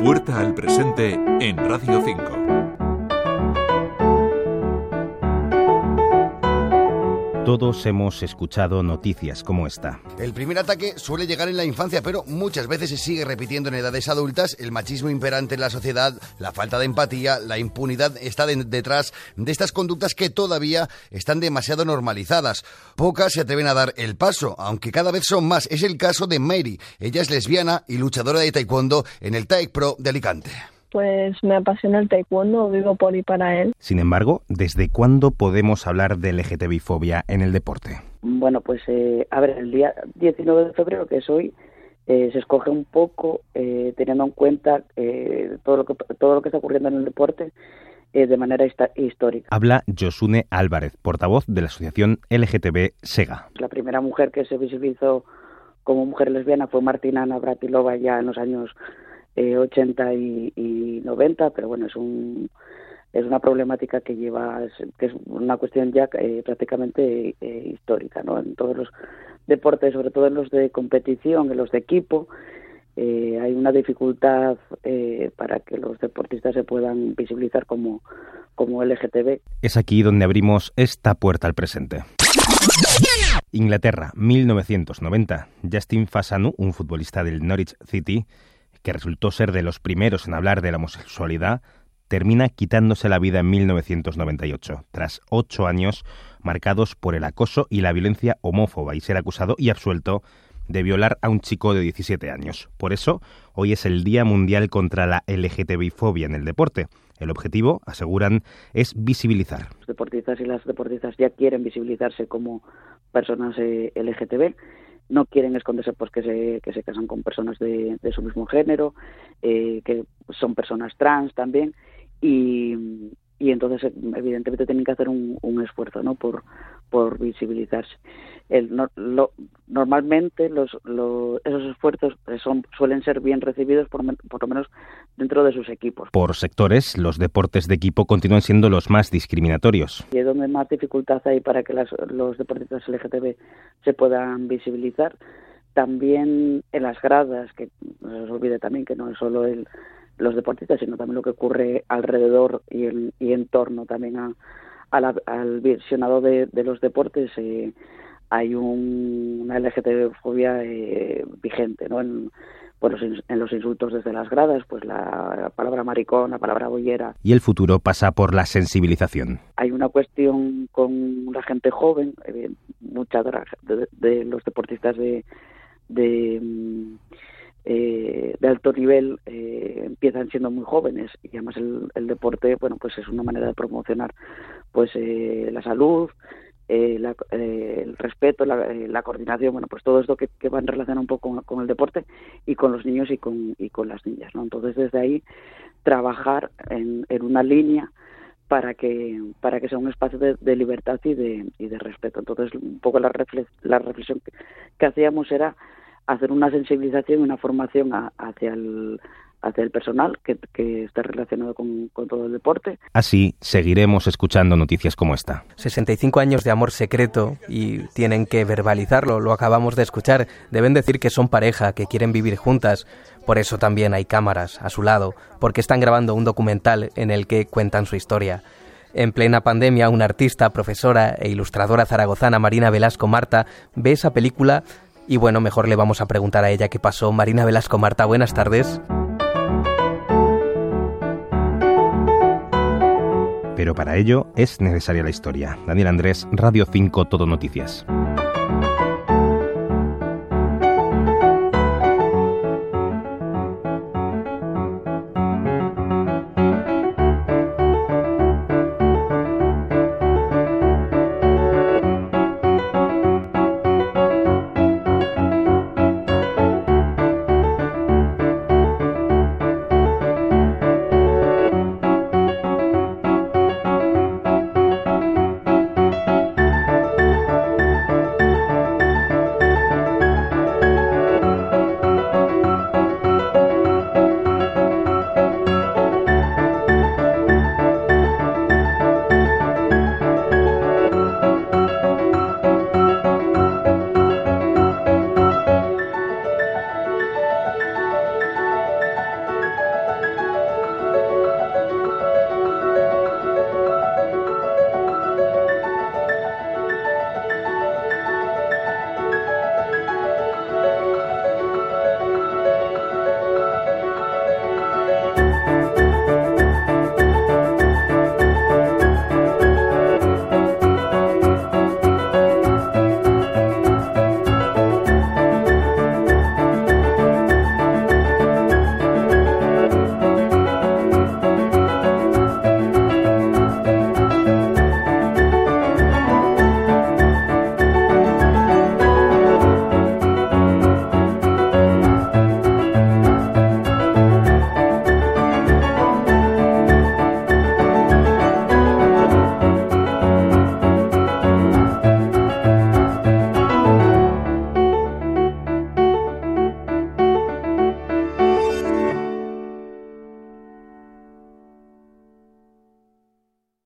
Puerta al presente en Radio 5. Todos hemos escuchado noticias como esta. El primer ataque suele llegar en la infancia, pero muchas veces se sigue repitiendo en edades adultas. El machismo imperante en la sociedad, la falta de empatía, la impunidad está detrás de estas conductas que todavía están demasiado normalizadas. Pocas se atreven a dar el paso, aunque cada vez son más. Es el caso de Mary. Ella es lesbiana y luchadora de taekwondo en el Taek Pro de Alicante pues me apasiona el taekwondo, vivo por y para él. Sin embargo, ¿desde cuándo podemos hablar de LGTBI-fobia en el deporte? Bueno, pues eh, a ver, el día 19 de febrero, que es hoy, eh, se escoge un poco eh, teniendo en cuenta todo, lo que, todo lo que está ocurriendo en el deporte de manera histórica. Habla Josune Álvarez, portavoz de la asociación LGTB SEGA. La primera mujer que se visibilizó como mujer lesbiana fue Martina Navratilova ya en los años 80 eh, y, 90, pero bueno, es un es una problemática que lleva que es una cuestión ya eh, prácticamente eh, histórica, ¿no? En todos los deportes, sobre todo en los de competición, en los de equipo, hay una dificultad para que los deportistas se puedan visibilizar como como LGTB. Es aquí donde abrimos esta puerta al presente. Inglaterra, 1990. Justin Fasanu, un futbolista del Norwich City, que resultó ser de los primeros en hablar de la homosexualidad, termina quitándose la vida en 1998, tras ocho años marcados por el acoso y la violencia homófoba y ser acusado y absuelto de violar a un chico de 17 años. Por eso, hoy es el Día Mundial contra la LGTBI-fobia en el deporte. El objetivo, aseguran, es visibilizar. Los deportistas y las deportistas ya quieren visibilizarse como personas eh, LGTB no quieren esconderse pues que se, que se casan con personas de, su mismo género, eh, que son personas trans también, y, y entonces evidentemente tienen que hacer un, un esfuerzo ¿no? por, por visibilizarse. El, lo, normalmente los, esos esfuerzos son, suelen ser bien recibidos por, por, lo menos dentro de sus equipos. Por sectores, los deportes de equipo continúan siendo los más discriminatorios. Y es donde más dificultad hay para que las, los deportistas LGTB se puedan visibilizar. También en las gradas, que no se olvide también que no es solo el, los deportistas, sino también lo que ocurre alrededor y, el, y en torno también a al visionado de, los deportes eh, hay un, una LGTB-fobia eh, vigente, ¿no? En, pues en los insultos desde las gradas, pues la palabra maricón, la palabra bollera. Y el futuro pasa por la sensibilización. Hay una cuestión con la gente joven, eh, muchas de, los deportistas de, de mm, eh, de alto nivel eh, empiezan siendo muy jóvenes y además el, deporte bueno pues es una manera de promocionar pues eh, la salud el respeto la, coordinación bueno pues todo esto que, que va en relación un poco con, el deporte y con los niños y con y con las niñas no entonces desde ahí trabajar en, una línea para que para que sea un espacio de, libertad y de, y de respeto. Entonces un poco la, la reflexión que hacíamos era hacer una sensibilización y una formación hacia el hacia el personal que, que está relacionado con, todo el deporte. Así seguiremos escuchando noticias como esta. 65 años de amor secreto y tienen que verbalizarlo, lo acabamos de escuchar. Deben decir que son pareja, que quieren vivir juntas. Por eso también hay cámaras a su lado, porque están grabando un documental en el que cuentan su historia. En plena pandemia, una artista, profesora e ilustradora zaragozana, Marina Velasco Marta, ve esa película y bueno, mejor le vamos a preguntar a ella qué pasó. Marina Velasco Marta, buenas tardes. Pero para ello es necesaria la historia. Daniel Andrés, Radio 5 Todo Noticias.